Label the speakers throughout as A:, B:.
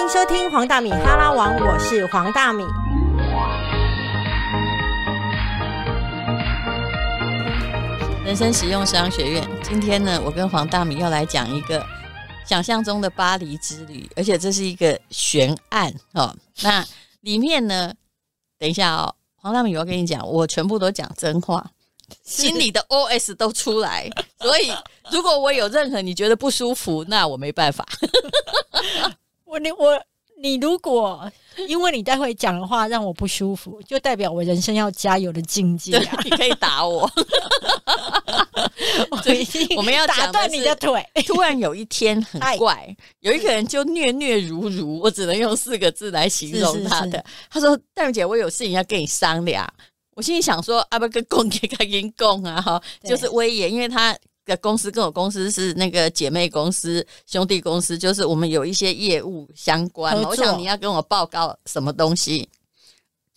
A: 迎收听黄大米哈拉王，我是黄大米。
B: 人生实用商学院，今天呢，我跟黄大米要来讲一个想象中的巴黎之旅，而且这是一个悬案哦。那里面呢，等一下哦，黄大米，我要跟你讲，我全部都讲真话，心里的 OS 都出来，所以如果我有任何你觉得不舒服，那我没办法。
A: 我你我。你如果因为你待会讲的话让我不舒服，就代表我人生要加油的境界啊！
B: 你可以打我，我们要
A: 打断你的腿。
B: 突然有一天很怪，有一个人就虐虐如如，我只能用四个字来形容他的。他说：“戴茹姐，我有事情要跟你商量。”我心里想说：“阿不跟公给他跟公啊哈，就是威严，因为他。”的公司跟我公司是那个姐妹公司、兄弟公司，就是我们有一些业务相关。我想你要跟我报告什么东西？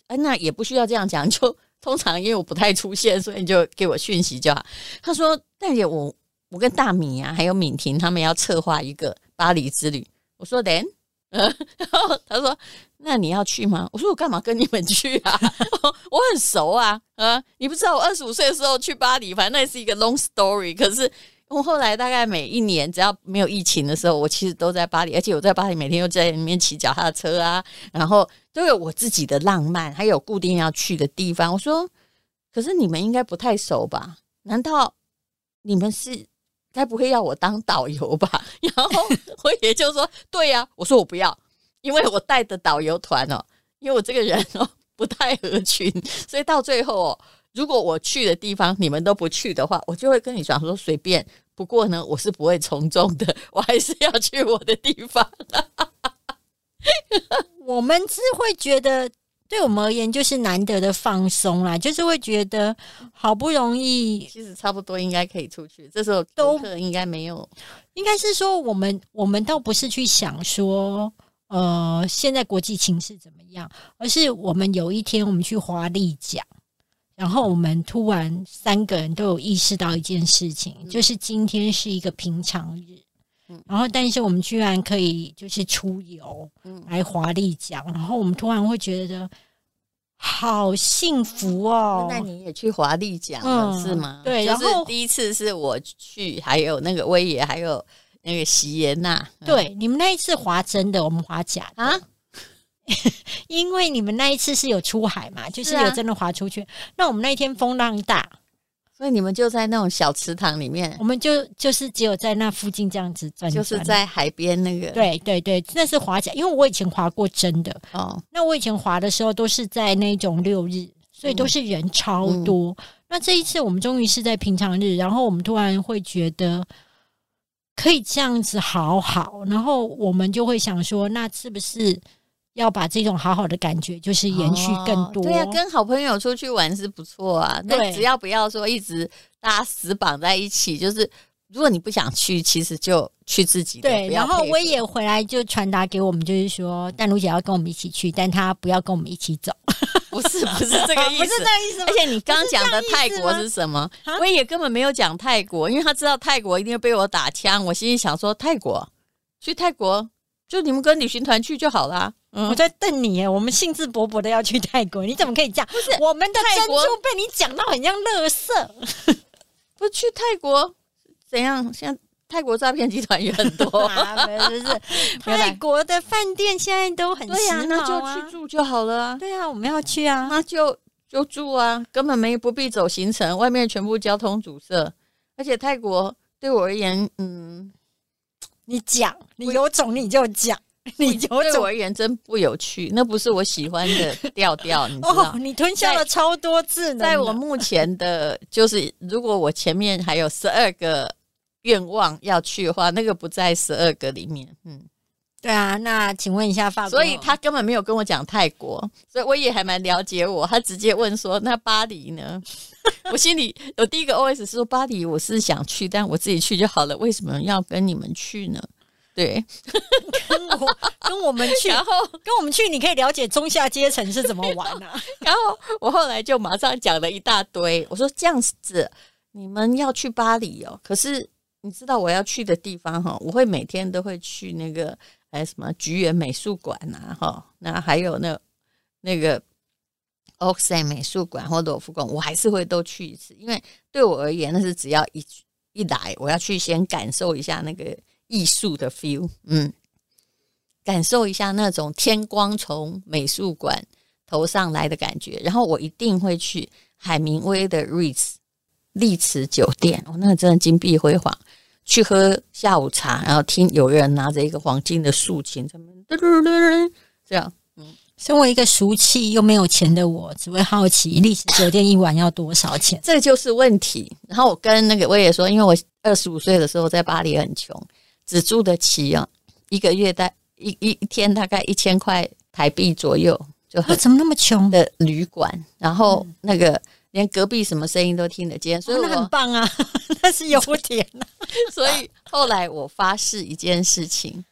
B: 哎，那也不需要这样讲，就 通常因为我不太出现，所以你就给我讯息就好。他说：“大姐，我我跟大米啊，还有敏婷他们要策划一个巴黎之旅。”我说：“Then。”然后他说：“那你要去吗？”我说：“我干嘛跟你们去啊？我很熟啊，啊，你不知道我二十五岁的时候去巴黎，反正那是一个 long story。可是我后来大概每一年只要没有疫情的时候，我其实都在巴黎，而且我在巴黎每天又在里面骑脚踏车啊，然后都有我自己的浪漫，还有固定要去的地方。我说，可是你们应该不太熟吧？难道你们是？”该不会要我当导游吧？然后我也就说对呀，我说我不要，因为我带的导游团哦，因为我这个人哦 不太合群，所以到最后哦，如果我去的地方你们都不去的话，我就会跟你讲说随便。不过呢，我是不会从众的，我还是要去我的地方。
A: 我们是会觉得。对我们而言，就是难得的放松啦，就是会觉得好不容易，
B: 其实差不多应该可以出去。这时候都应该没有，
A: 应该是说我们我们倒不是去想说，呃，现在国际情势怎么样，而是我们有一天我们去华丽奖，然后我们突然三个人都有意识到一件事情，就是今天是一个平常日。然后，但是我们居然可以就是出游，来华丽奖，然后我们突然会觉得好幸福哦。
B: 那你也去华丽奖了是吗？
A: 对，
B: 然后第一次是我去，还有那个威爷，还有那个席耶娜。
A: 对，你们那一次滑真的，我们滑假啊？因为你们那一次是有出海嘛，就是有真的滑出去。那我们那一天风浪大。
B: 所以你们就在那种小池塘里面，
A: 我们就就是只有在那附近这样子转，
B: 就是在海边那个。
A: 对对对，那是滑假，因为我以前滑过真的哦。那我以前滑的时候都是在那种六日，所以都是人超多。那这一次我们终于是在平常日，然后我们突然会觉得可以这样子好好，然后我们就会想说，那是不是？要把这种好好的感觉，就是延续更多。
B: 对呀，跟好朋友出去玩是不错啊。但只要不要说一直大家死绑在一起，就是如果你不想去，其实就去自己。
A: 对，然后我也回来就传达给我们，就是说，淡如姐要跟我们一起去，但她不要跟我们一起走。
B: 不是，不是这个意思，不
A: 是这个意思。而
B: 且你刚讲的泰国是什么？我也根本没有讲泰国，因为他知道泰国一定会被我打枪。我心里想说，泰国去泰国，就你们跟旅行团去就好了。
A: 我在瞪你，我们兴致勃勃的要去泰国，你怎么可以这样？
B: 不是
A: 我们的珍珠被你讲到很像乐色，
B: 不去泰国怎样？现在泰国诈骗集团也很多，
A: 不是 泰国的饭店现在都很
B: 对呀，那就去住就好了啊。
A: 对啊，我们要去啊，
B: 那就就住啊，根本没不必走行程，外面全部交通阻塞，而且泰国对我而言，嗯，
A: 你讲，你有种你就讲。你
B: 对我而言真不有趣，那不是我喜欢的调调，你知道？
A: 你吞下了超多字。
B: 在我目前的，就是如果我前面还有十二个愿望要去的话，那个不在十二个里面。嗯，
A: 对啊。那请问一下法国，
B: 所以他根本没有跟我讲泰国，所以我也还蛮了解我。他直接问说：“那巴黎呢？” 我心里有第一个 OS 是说：“巴黎我是想去，但我自己去就好了，为什么要跟你们去呢？”对，
A: 跟我 跟我们去，
B: 然后
A: 跟我们去，你可以了解中下阶层是怎么玩啊。
B: 然后我后来就马上讲了一大堆，我说这样子，你们要去巴黎哦，可是你知道我要去的地方哈，我会每天都会去那个还有什么菊园美术馆呐，哈，那还有那那个 Oxen 美术馆或罗浮宫，我还是会都去一次，因为对我而言，那是只要一一来，我要去先感受一下那个艺术的 feel，嗯，感受一下那种天光从美术馆头上来的感觉，然后我一定会去海明威的 riz 丽池酒店，哦，那个真的金碧辉煌。去喝下午茶，然后听有人拿着一个黄金的竖琴，他们噔噔噔这样。
A: 嗯，身为一个俗气又没有钱的我，只会好奇丽池酒店一晚要多少钱，
B: 这就是问题。然后我跟那个我也说，因为我二十五岁的时候在巴黎很穷，只住得起啊，一个月大一一一天大概一千块台币左右，就
A: 怎么那么穷
B: 的旅馆，然后那个。连隔壁什么声音都听得见，所以
A: 那很棒啊，那是优点啊。
B: 所以后来我发誓一件事情，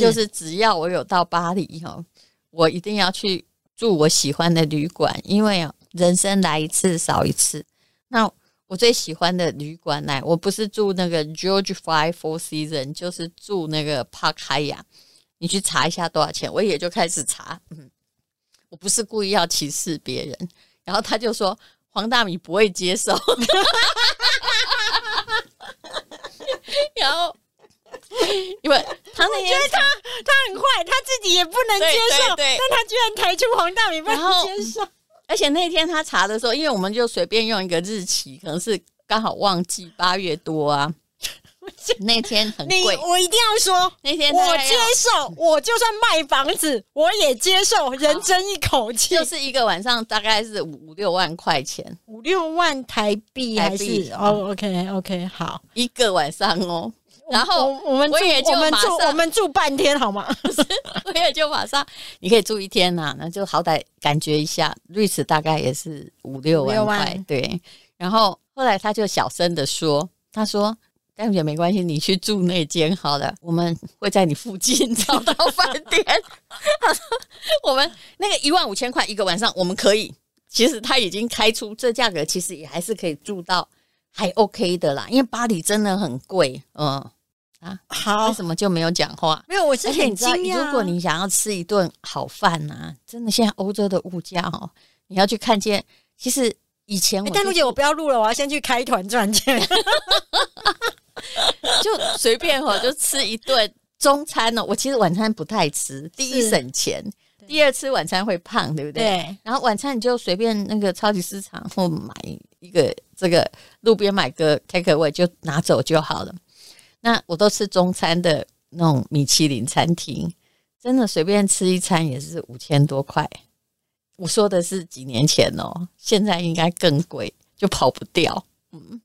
B: 就是只要我有到巴黎哈，我一定要去住我喜欢的旅馆，因为啊，人生来一次少一次。那我最喜欢的旅馆呢，我不是住那个 George Five Four Season，就是住那个 Park Hyatt。你去查一下多少钱，我也就开始查。嗯，我不是故意要歧视别人，然后他就说。黄大米不会接受，然后因为他那
A: 天他他很坏，他自己也不能接受，但他居然抬出黄大米不能接受，
B: 而且那天他查的时候，因为我们就随便用一个日期，可能是刚好忘记八月多啊。那天很贵，
A: 我一定要说，
B: 那天
A: 我接受，我就算卖房子，我也接受，人争一口气，
B: 就是一个晚上大概是五六万块钱，
A: 五六万台币还是？哦，OK OK，好，
B: 一个晚上哦，然后
A: 我们
B: 我也就
A: 马上我们住半天好吗？
B: 我也就马上，你可以住一天呐，那就好歹感觉一下，瑞士大概也是五六万块，对，然后后来他就小声的说，他说。但也没关系，你去住那间好了，我们会在你附近 找到饭店。我们那个一万五千块一个晚上，我们可以。其实他已经开出这价格，其实也还是可以住到还 OK 的啦。因为巴黎真的很贵，嗯
A: 啊，好，
B: 为什么就没有讲话？
A: 没有，我是很惊
B: 讶。如果你想要吃一顿好饭呐，真的现在欧洲的物价哦，你要去看见。其实以前，
A: 但陆姐，我不要录了，我要先去开团赚钱。
B: 就随便哈，就吃一顿中餐呢。我其实晚餐不太吃，第一省钱，第二吃晚餐会胖，对不对？
A: 对。
B: 然后晚餐你就随便那个超级市场或买一个这个路边买个 take away 就拿走就好了。那我都吃中餐的那种米其林餐厅，真的随便吃一餐也是五千多块。我说的是几年前哦，现在应该更贵，就跑不掉。嗯。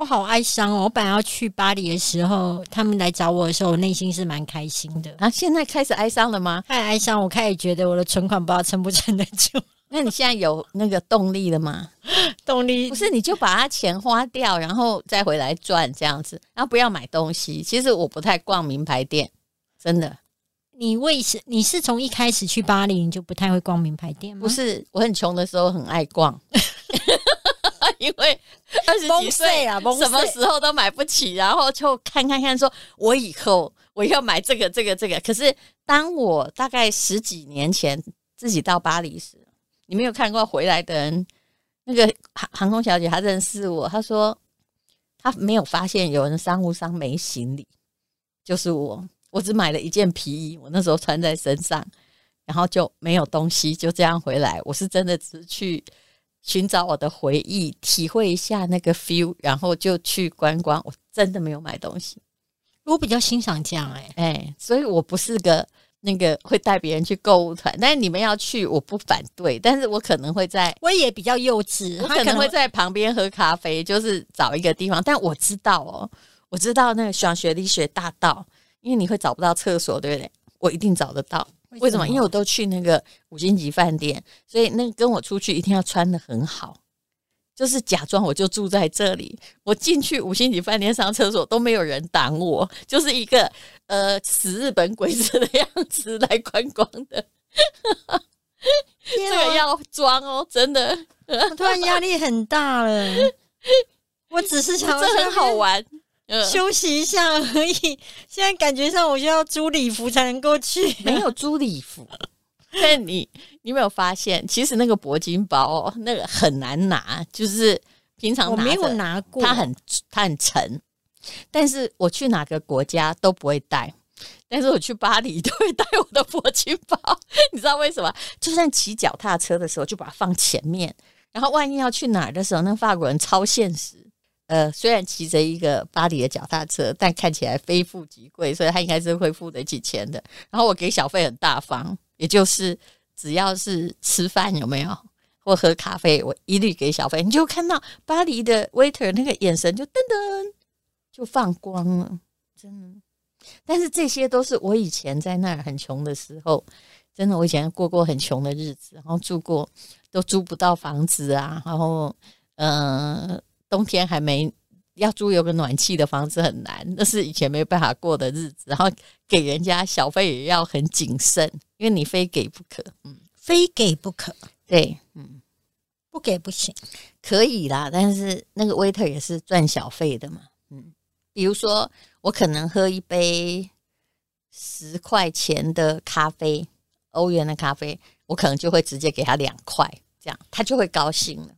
A: 我好哀伤哦！我本来要去巴黎的时候，他们来找我的时候，我内心是蛮开心的。
B: 啊，现在开始哀伤了吗？
A: 太哀伤，我开始觉得我的存款不知道撑不撑得住。
B: 那你现在有那个动力了吗？
A: 动力
B: 不是，你就把它钱花掉，然后再回来赚这样子，然后不要买东西。其实我不太逛名牌店，真的。
A: 你为什你是从一开始去巴黎你就不太会逛名牌店吗？
B: 不是，我很穷的时候很爱逛。因为二十几岁
A: 啊，
B: 什么时候都买不起，然后就看看看，说我以后我要买这个这个这个。可是当我大概十几年前自己到巴黎时，你没有看过回来的人，那个航航空小姐她认识我，她说她没有发现有人商务舱没行李，就是我，我只买了一件皮衣，我那时候穿在身上，然后就没有东西，就这样回来。我是真的只去。寻找我的回忆，体会一下那个 feel，然后就去观光。我真的没有买东西，
A: 我比较欣赏这样哎
B: 哎，所以我不是个那个会带别人去购物团。但是你们要去，我不反对。但是我可能会在，
A: 我也比较幼稚，
B: 我可能会在旁边喝咖啡，就是找一个地方。但我知道哦，我知道那个双学历学大道，因为你会找不到厕所，对不对？我一定找得到。为什么？因为我都去那个五星级饭店，所以那跟我出去一定要穿的很好，就是假装我就住在这里。我进去五星级饭店上厕所都没有人挡我，就是一个呃死日本鬼子的样子来观光的。这个要装哦，真的。
A: 我突然压力很大了。我只是想，
B: 这很好玩。
A: 休息一下而已。现在感觉上，我就要租礼服才能够去，
B: 没有租礼服。但你，你没有发现，其实那个铂金包那个很难拿，就是平常
A: 我没有拿过，
B: 它很它很沉。但是我去哪个国家都不会带，但是我去巴黎都会带我的铂金包。你知道为什么？就算骑脚踏车的时候，就把它放前面。然后万一要去哪儿的时候，那法国人超现实。呃，虽然骑着一个巴黎的脚踏车，但看起来非富即贵，所以他应该是会付得起钱的。然后我给小费很大方，也就是只要是吃饭有没有或喝咖啡，我一律给小费。你就看到巴黎的 waiter 那个眼神就噔噔就放光了，真的。但是这些都是我以前在那儿很穷的时候，真的我以前过过很穷的日子，然后住过都租不到房子啊，然后嗯。冬天还没要租有个暖气的房子很难，那是以前没办法过的日子。然后给人家小费也要很谨慎，因为你非给不可，
A: 嗯，非给不可，
B: 对，嗯，
A: 不给不行，
B: 可以啦。但是那个 waiter 也是赚小费的嘛，嗯，比如说我可能喝一杯十块钱的咖啡，欧元的咖啡，我可能就会直接给他两块，这样他就会高兴了。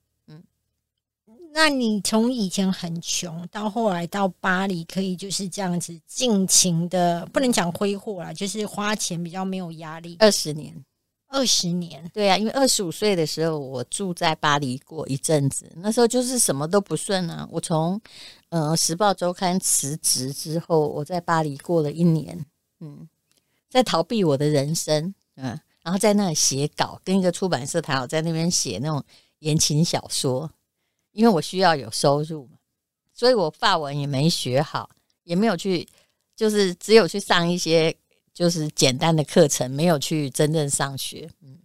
A: 那你从以前很穷到后来到巴黎，可以就是这样子尽情的，不能讲挥霍啦，就是花钱比较没有压力。
B: 二十年，
A: 二十年，
B: 对啊，因为二十五岁的时候我住在巴黎过一阵子，那时候就是什么都不顺啊。我从呃《时报周刊》辞职之后，我在巴黎过了一年，嗯，在逃避我的人生，嗯，然后在那里写稿，跟一个出版社谈好，在那边写那种言情小说。因为我需要有收入嘛，所以我法文也没学好，也没有去，就是只有去上一些就是简单的课程，没有去真正上学。嗯，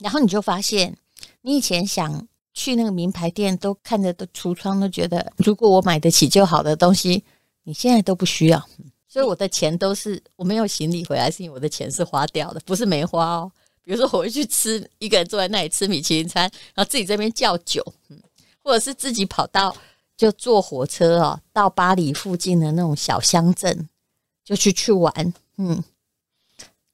B: 然后你就发现，你以前想去那个名牌店，都看着都橱窗都觉得，如果我买得起就好的东西，你现在都不需要。所以我的钱都是我没有行李回来，是因为我的钱是花掉的，不是没花哦。比如说我会去吃一个人坐在那里吃米其林餐，然后自己这边叫酒，嗯。或者是自己跑到就坐火车哦，到巴黎附近的那种小乡镇，就去去玩。嗯，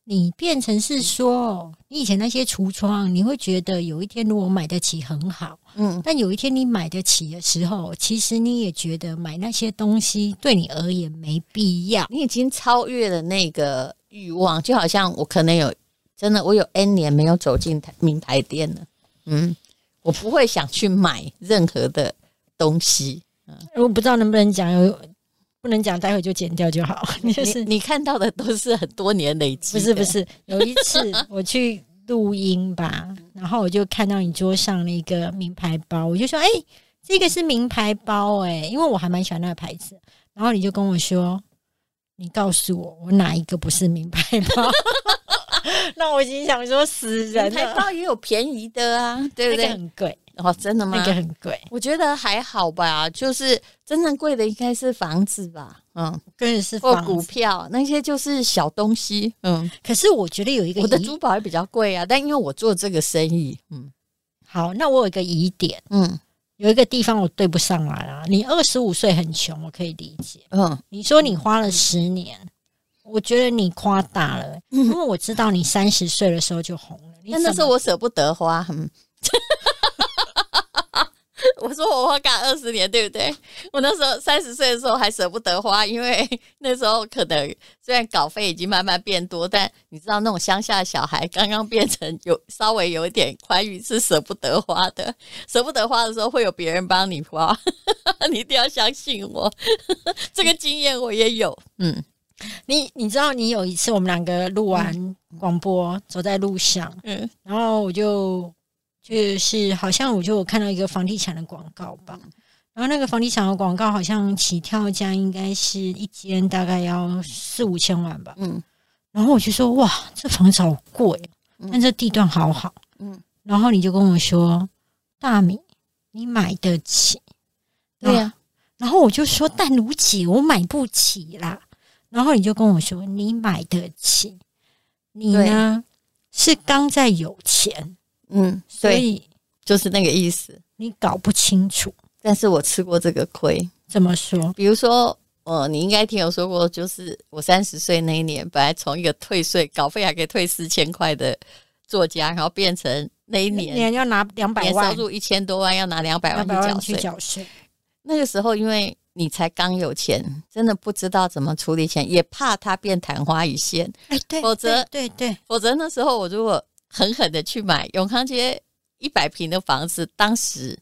A: 你变成是说，你以前那些橱窗，你会觉得有一天如果买得起很好，嗯，但有一天你买得起的时候，其实你也觉得买那些东西对你而言没必要。
B: 你已经超越了那个欲望，就好像我可能有真的，我有 N 年没有走进名牌店了。嗯。我不会想去买任何的东西，
A: 嗯，我不知道能不能讲，有不能讲，待会就剪掉就好。
B: 就是你看到的都是很多年累积，
A: 不是不是。有一次我去录音吧，然后我就看到你桌上那个名牌包，我就说：“哎，这个是名牌包哎，因为我还蛮喜欢那个牌子。”然后你就跟我说：“你告诉我，我哪一个不是名牌包？” 那我已经想说死人，
B: 台包也有便宜的啊，对不对？
A: 很贵
B: 哦，真的吗？
A: 那个很贵，
B: 我觉得还好吧。就是真正贵的应该是房子吧，嗯，
A: 更是
B: 或股票那些就是小东西，嗯。
A: 可是我觉得有一个，
B: 我的珠宝也比较贵啊，但因为我做这个生意，嗯。
A: 好，那我有一个疑点，嗯，有一个地方我对不上来啊。你二十五岁很穷，我可以理解，嗯。你说你花了十年。我觉得你夸大了，因为我知道你三十岁的时候就红了。
B: 但那时候我舍不得花，嗯，我说我花干二十年，对不对？我那时候三十岁的时候还舍不得花，因为那时候可能虽然稿费已经慢慢变多，但你知道那种乡下小孩刚刚变成有稍微有一点宽裕，是舍不得花的。舍不得花的时候会有别人帮你花，你一定要相信我，这个经验我也有，嗯。
A: 你你知道，你有一次我们两个录完广播，走在路上，嗯，然后我就就是好像我就看到一个房地产的广告吧，然后那个房地产的广告好像起跳价应该是一间大概要四五千万吧，嗯，然后我就说哇，这房子好贵，但这地段好好，嗯，然后你就跟我说大米，你买得起，
B: 对呀，
A: 然后我就说但如姐，我买不起啦。然后你就跟我说，你买得起，你呢是刚在有钱，嗯，所以
B: 就是那个意思。
A: 你搞不清楚，
B: 但是我吃过这个亏。
A: 怎么说？
B: 比如说，呃，你应该听我说过，就是我三十岁那一年，本来从一个退税稿费还可以退四千块的作家，然后变成那一年
A: 年要拿两百万
B: 收入一千多万，要拿两百
A: 万
B: 去
A: 缴税。
B: 那个时候，因为你才刚有钱，真的不知道怎么处理钱，也怕它变昙花一现。
A: 哎，对，
B: 否则
A: 对对，
B: 否则那时候我如果狠狠的去买永康街一百平的房子，当时。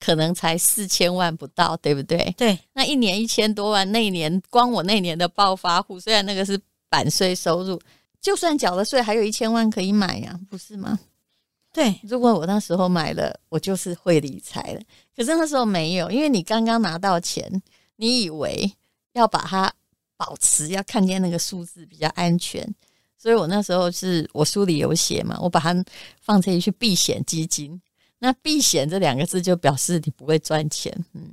B: 可能才四千万不到，对不对？
A: 对，
B: 那一年一千多万，那一年光我那年的暴发户，虽然那个是版税收入，就算缴了税，还有一千万可以买呀，不是吗？
A: 对，
B: 如果我那时候买了，我就是会理财了。可是那时候没有，因为你刚刚拿到钱，你以为要把它保持，要看见那个数字比较安全，所以我那时候是我书里有写嘛，我把它放这里去避险基金。那避险这两个字就表示你不会赚钱，嗯，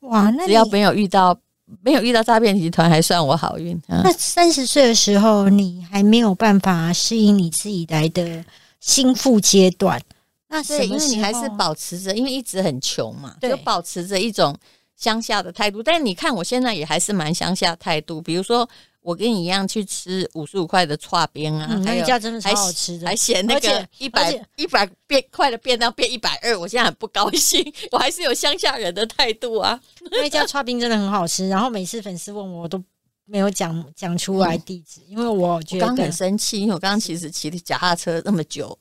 A: 哇，那
B: 只要没有遇到没有遇到诈骗集团，还算我好运。
A: 那三十岁的时候，你还没有办法适应你自己来的心腹阶段，那
B: 是因为你还是保持着，因为一直很穷嘛，就保持着一种乡下的态度。但是你看，我现在也还是蛮乡下态度，比如说。我跟你一样去吃五十五块的串边啊，
A: 那家真的超好吃的，
B: 还嫌那个一百一百变块的便当变一百二，我现在很不高兴。我还是有乡下人的态度啊。
A: 那家串冰真的很好吃，然后每次粉丝问我，我都没有讲讲出来地址，因为我觉得刚
B: 很生气，因为我刚刚其实骑的脚踏车那么久，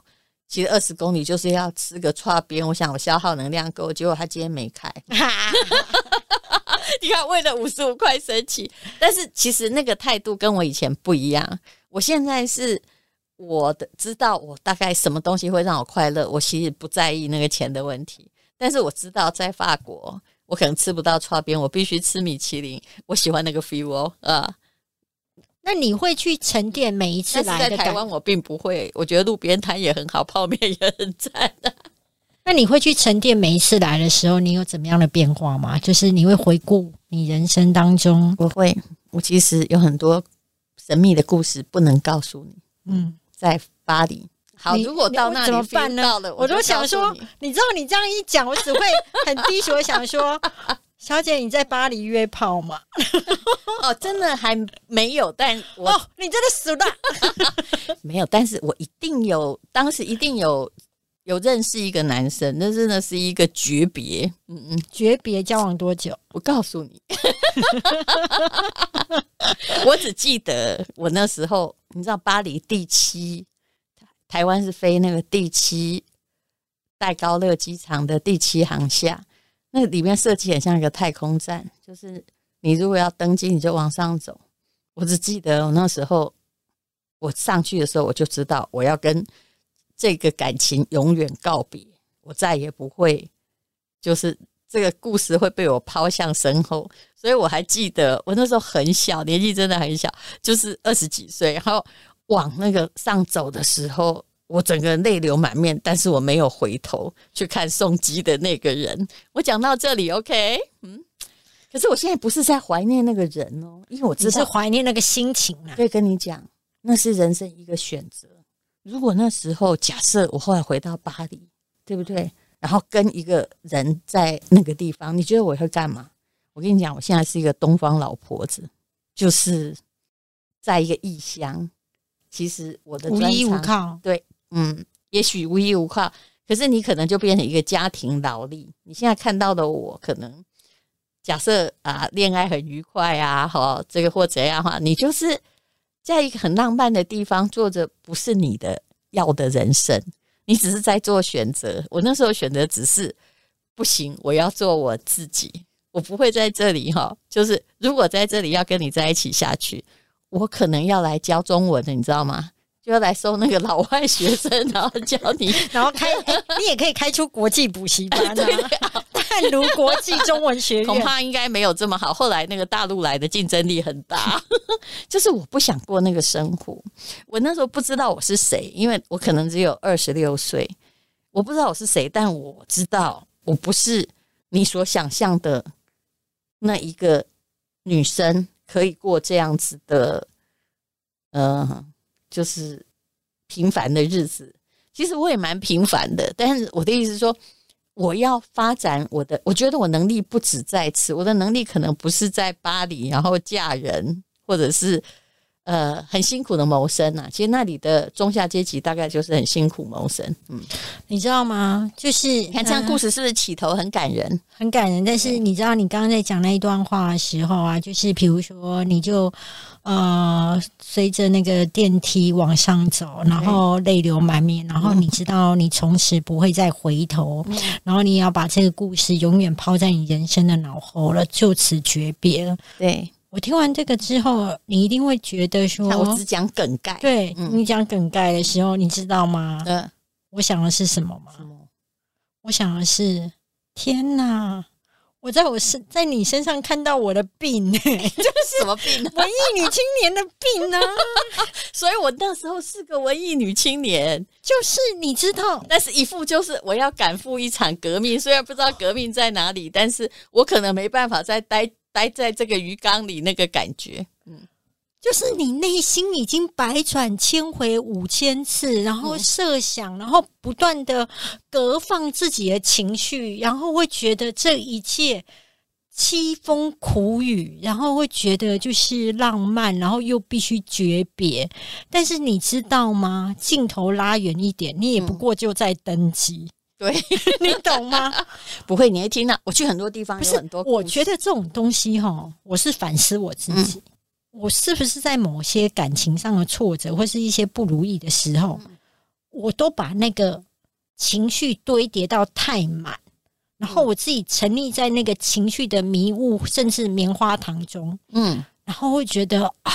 B: 骑了二十公里，就是要吃个串边，我想我消耗能量够，结果他今天没开。你看，为了五十五块生气，但是其实那个态度跟我以前不一样。我现在是我的知道，我大概什么东西会让我快乐，我其实不在意那个钱的问题。但是我知道，在法国，我可能吃不到串边，我必须吃米其林。我喜欢那个 feel 啊。
A: 那你会去沉淀每一次来
B: 在台湾，我并不会。我觉得路边摊也很好，泡面也很赞的。
A: 那你会去沉淀每一次来的时候，你有怎么样的变化吗？就是你会回顾你人生当中，
B: 我会，我其实有很多神秘的故事不能告诉你。嗯，在巴黎，好，如果到那里
A: 怎么办呢？
B: 我
A: 都想说，你知道你这样一讲，我只会很低俗的想说，小姐你在巴黎约炮吗？
B: 哦，真的还没有，但我
A: 你真的死了，
B: 没有，但是我一定有，当时一定有。有认识一个男生，那真的是一个诀别。
A: 嗯嗯，诀别交往多久？
B: 我告诉你，我只记得我那时候，你知道巴黎第七，台湾是飞那个第七戴高乐机场的第七航厦，那里面设计很像一个太空站，就是你如果要登机，你就往上走。我只记得我那时候，我上去的时候，我就知道我要跟。这个感情永远告别，我再也不会，就是这个故事会被我抛向身后。所以我还记得，我那时候很小，年纪真的很小，就是二十几岁，然后往那个上走的时候，我整个人泪流满面，但是我没有回头去看送机的那个人。我讲到这里，OK，嗯，可是我现在不是在怀念那个人哦，因为我只
A: 是怀念那个心情啊。
B: 可以跟你讲，那是人生一个选择。如果那时候假设我后来回到巴黎，对不对？然后跟一个人在那个地方，你觉得我会干嘛？我跟你讲，我现在是一个东方老婆子，就是在一个异乡。其实我的
A: 无依无靠，
B: 对，嗯，也许无依无靠，可是你可能就变成一个家庭劳力。你现在看到的我，可能假设啊，恋爱很愉快啊，哈，这个或怎样哈，你就是。在一个很浪漫的地方，做着不是你的要的人生，你只是在做选择。我那时候选择只是不行，我要做我自己，我不会在这里哈。就是如果在这里要跟你在一起下去，我可能要来教中文的，你知道吗？就要来收那个老外学生，然后教你，
A: 然后开，你也可以开出国际补习班啊。淡如国际中文学院，
B: 恐怕应该没有这么好。后来那个大陆来的竞争力很大，就是我不想过那个生活。我那时候不知道我是谁，因为我可能只有二十六岁，我不知道我是谁，但我知道我不是你所想象的那一个女生，可以过这样子的，呃。就是平凡的日子，其实我也蛮平凡的。但是我的意思是说，我要发展我的，我觉得我能力不止在此，我的能力可能不是在巴黎，然后嫁人，或者是。呃，很辛苦的谋生呐。其实那里的中下阶级大概就是很辛苦谋生。嗯，
A: 你知道吗？就是
B: 你看这样故事是不是起头很感人？
A: 很感人。但是你知道，你刚刚在讲那一段话的时候啊，就是比如说，你就呃随着那个电梯往上走，然后泪流满面，然后你知道你从此不会再回头，然后你要把这个故事永远抛在你人生的脑后了，就此诀别了。
B: 对。
A: 我听完这个之后，你一定会觉得说，
B: 我只讲梗概。
A: 对你讲梗概的时候，你知道吗？
B: 嗯，
A: 我想的是什么吗？我想的是，天哪！我在我身在你身上看到我的病，就是
B: 什么病？
A: 文艺女青年的病呢？
B: 所以我那时候是个文艺女青年，
A: 就是你知道，
B: 但是一副就是我要赶赴一场革命，虽然不知道革命在哪里，但是我可能没办法再待。待在这个鱼缸里，那个感觉，嗯，
A: 就是你内心已经百转千回五千次，然后设想，然后不断的隔放自己的情绪，然后会觉得这一切凄风苦雨，然后会觉得就是浪漫，然后又必须诀别。但是你知道吗？镜头拉远一点，你也不过就在登机。
B: 对
A: 你懂吗？
B: 不会，你会听到。我去很多地方，有很多。
A: 我觉得这种东西哈，我是反思我自己，我是不是在某些感情上的挫折或是一些不如意的时候，我都把那个情绪堆叠到太满，然后我自己沉溺在那个情绪的迷雾甚至棉花糖中，嗯，然后会觉得啊，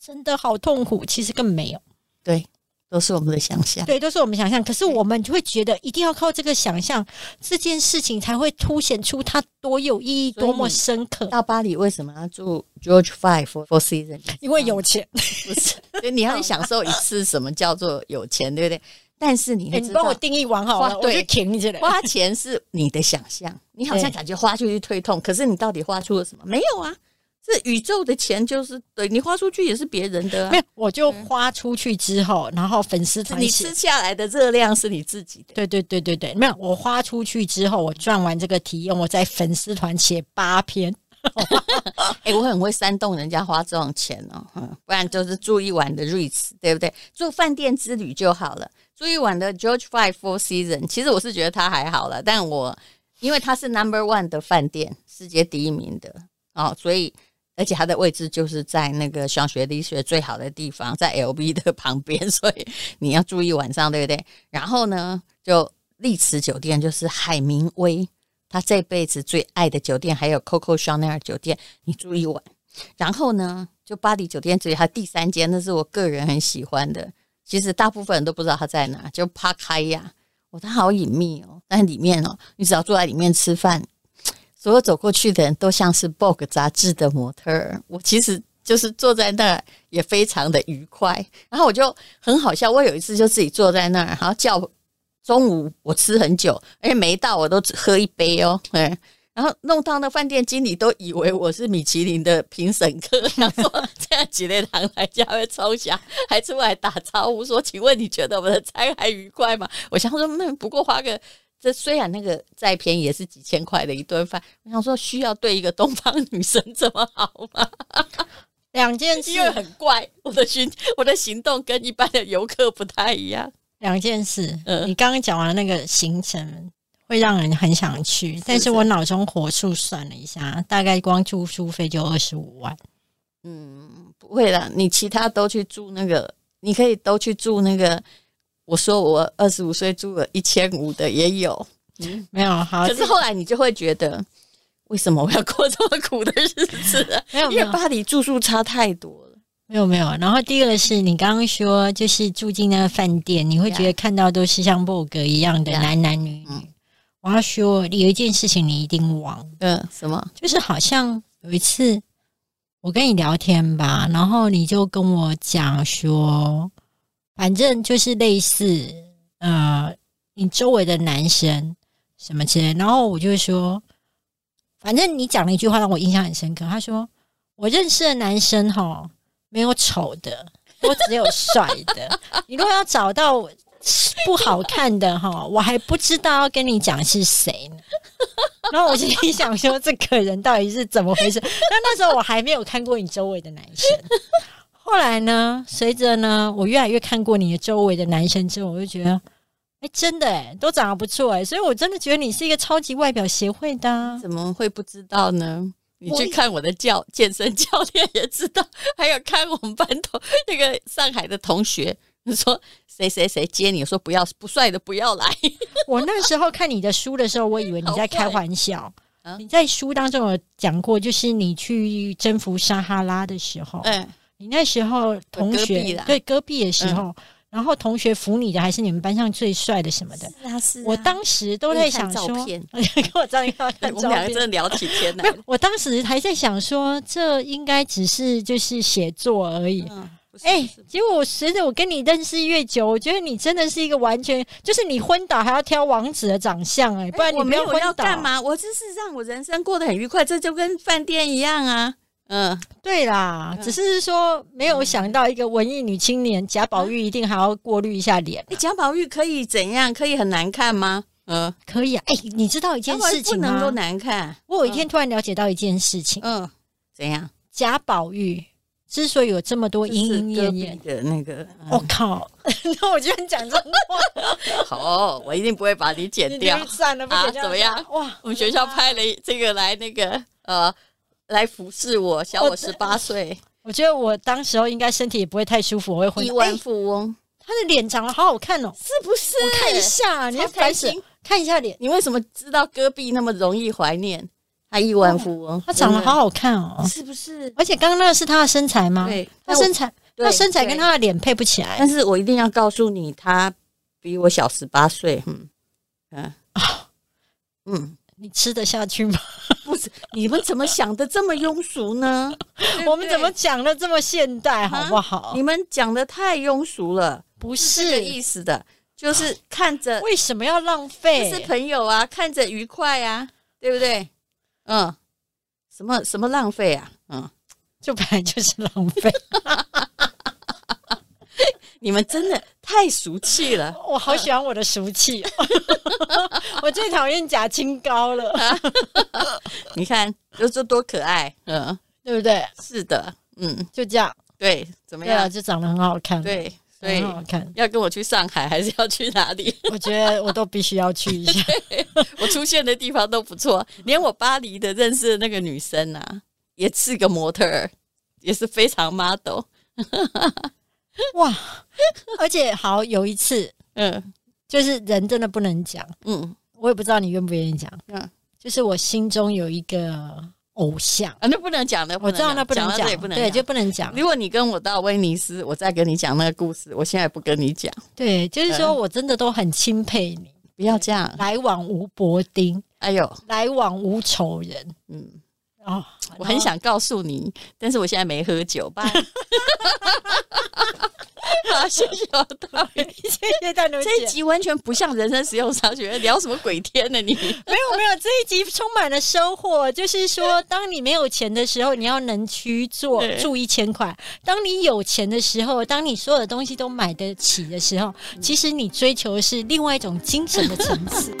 A: 真的好痛苦。其实根本没有，
B: 对。都是我们的想象，
A: 对，都是我们想象。可是我们就会觉得，一定要靠这个想象，这件事情才会凸显出它多有意义、多么深刻。
B: 到巴黎为什么要住 George Five Four Seasons？
A: 因为有钱，不
B: 是？你要享受一次什么叫做有钱，对不对？但是你
A: 你帮我定义完好了，我就停起来。
B: 花钱是你的想象，你好像感觉花出去推痛，可是你到底花出了什么？没有啊。这宇宙的钱就是对你花出去也是别人的，
A: 没有我就花出去之后，然后粉丝团
B: 你吃下来的热量是你自己的，
A: 对对对对对，没有我花出去之后，我赚完这个体验，我在粉丝团写八篇，
B: 哎，我很会煽动人家花这种钱哦，不然就是住一晚的瑞士，对不对？住饭店之旅就好了，住一晚的 George Five Four Season，其实我是觉得它还好了，但我因为它是 Number One 的饭店，世界第一名的哦，所以。而且它的位置就是在那个想学历学最好的地方，在 L B 的旁边，所以你要住一晚上，对不对？然后呢，就丽池酒店就是海明威他这辈子最爱的酒店，还有 Coco Chanel 酒店，你住一晚。然后呢，就巴黎酒店这里他第三间，那是我个人很喜欢的。其实大部分人都不知道它在哪，就帕开呀，哦，它好隐秘哦，但里面哦，你只要坐在里面吃饭。所有走过去的人都像是《Vogue》杂志的模特儿，我其实就是坐在那儿也非常的愉快。然后我就很好笑，我有一次就自己坐在那儿，然后叫中午我吃很久，而且没到我都只喝一杯哦，嗯，然后弄到那饭店经理都以为我是米其林的评审客，然后说 这样几类堂来家会抽象，还出来打招呼说：“请问你觉得我的餐还愉快吗？”我想说，那不过花个。这虽然那个再便宜也是几千块的一顿饭，我想说需要对一个东方女生这么好吗？
A: 两件事，
B: 因为很怪，我的行我的行动跟一般的游客不太一样。
A: 两件事，嗯，你刚刚讲完那个行程会让人很想去，但是我脑中火速算了一下，大概光住宿费就二十五万。
B: 嗯，不会的，你其他都去住那个，你可以都去住那个。我说我二十五岁住了一千五的也有，
A: 嗯，没有好。
B: 可是后来你就会觉得，为什么我要过这么苦的日子？
A: 没有，
B: 因为巴黎住宿差太多了。
A: 没有没有。然后第二个是你刚刚说，就是住进那个饭店，你会觉得看到都是像布格一样的男男女女。我要说有一件事情你一定忘，
B: 嗯，什么？
A: 就是好像有一次我跟你聊天吧，然后你就跟我讲说。反正就是类似，呃，你周围的男生什么之类，然后我就说，反正你讲了一句话让我印象很深刻。他说，我认识的男生哈，没有丑的，都只有帅的。你如果要找到不好看的哈，我还不知道要跟你讲是谁呢。然后我心里想说，这个人到底是怎么回事？但那时候我还没有看过你周围的男生。后来呢，随着呢，我越来越看过你的周围的男生之后，我就觉得，哎，真的哎，都长得不错哎，所以我真的觉得你是一个超级外表协会的。
B: 怎么会不知道呢？你去看我的教健身教练也知道，还有看我们班头那个上海的同学，你说谁谁谁接你，说不要不帅的不要来。
A: 我那时候看你的书的时候，我以为你在开玩笑。你在书当中有讲过，就是你去征服撒哈拉的时候，嗯，你那时候同学对戈壁的时候，然后同学扶你的还是你们班上最帅的什么的，
B: 是啊是。
A: 我当时都在想说，跟我张一浩看
B: 照片，我们两个真的聊起天来。
A: 我当时还在想说，这应该只是就是写作而已。哎，结果我随着我跟你认识越久，我觉得你真的是一个完全就是你昏倒还要挑王子的长相哎，不然你
B: 没
A: 有
B: 要干嘛？我就是让我人生过得很愉快，这就跟饭店一样啊。嗯，
A: 对啦，只是说没有想到一个文艺女青年贾宝玉一定还要过滤一下脸。
B: 贾宝玉可以怎样？可以很难看吗？
A: 嗯，可以啊。哎，你知道一件事情吗？
B: 不能够难看。
A: 我有一天突然了解到一件事情。
B: 嗯，怎样？
A: 贾宝玉。之所以有这么多莺莺燕燕
B: 的那个，
A: 我靠！那我居然讲这话，
B: 好，我一定不会把你剪掉。
A: 算了，啊，
B: 怎么样？哇，我们学校派了这个来，那个呃，来服侍我，小我十八岁。
A: 我觉得我当时候应该身体也不会太舒服，我会昏
B: 亿万富翁。
A: 他的脸长得好好看哦，
B: 是不是？
A: 我看一下，你要
B: 开心
A: 看一下脸。
B: 你为什么知道戈壁那么容易怀念？他亿万富翁，
A: 他长得好好看哦，
B: 是不是？
A: 而且刚刚那个是他的身材吗？
B: 对，
A: 他身材，他身材跟他的脸配不起来。
B: 但是我一定要告诉你，他比我小十八岁。嗯
A: 嗯嗯，你吃得下去吗？
B: 不是，你们怎么想的这么庸俗呢？
A: 我们怎么讲的这么现代，好不好？
B: 你们讲的太庸俗了，
A: 不是这个
B: 意思的，就是看着
A: 为什么要浪费？
B: 是朋友啊，看着愉快啊，对不对？嗯，什么什么浪费啊？嗯，
A: 就本来就是浪费。
B: 你们真的太俗气了，
A: 我好喜欢我的俗气。我最讨厌假清高了。
B: 你看，就这多可爱，嗯，
A: 对不对？
B: 是的，嗯，
A: 就这样。
B: 对，怎么样？
A: 就长得很好看。
B: 对。
A: 很好看，
B: 要跟我去上海还是要去哪里？
A: 我觉得我都必须要去一下。
B: 我出现的地方都不错，连我巴黎的认识的那个女生啊，也是个模特儿，也是非常 model。
A: 哇！而且好有一次，嗯，就是人真的不能讲，嗯，我也不知道你愿不愿意讲，嗯，就是我心中有一个。偶像
B: 啊，那不能讲的，
A: 我知道那不能讲，对，就不能讲。
B: 如果你跟我到威尼斯，我再跟你讲那个故事。我现在不跟你讲，
A: 对，就是说我真的都很钦佩你，
B: 不要这样，
A: 来往无薄丁，
B: 哎呦，
A: 来往无仇人，嗯，
B: 哦，我很想告诉你，但是我现在没喝酒，拜。好，谢谢我大
A: 谢谢大牛姐。
B: 这一集完全不像人生实用商学院，聊什么鬼天呢？你 没
A: 有没有，这一集充满了收获。就是说，当你没有钱的时候，你要能去做住一千块；当你有钱的时候，当你所有的东西都买得起的时候，其实你追求的是另外一种精神的层次。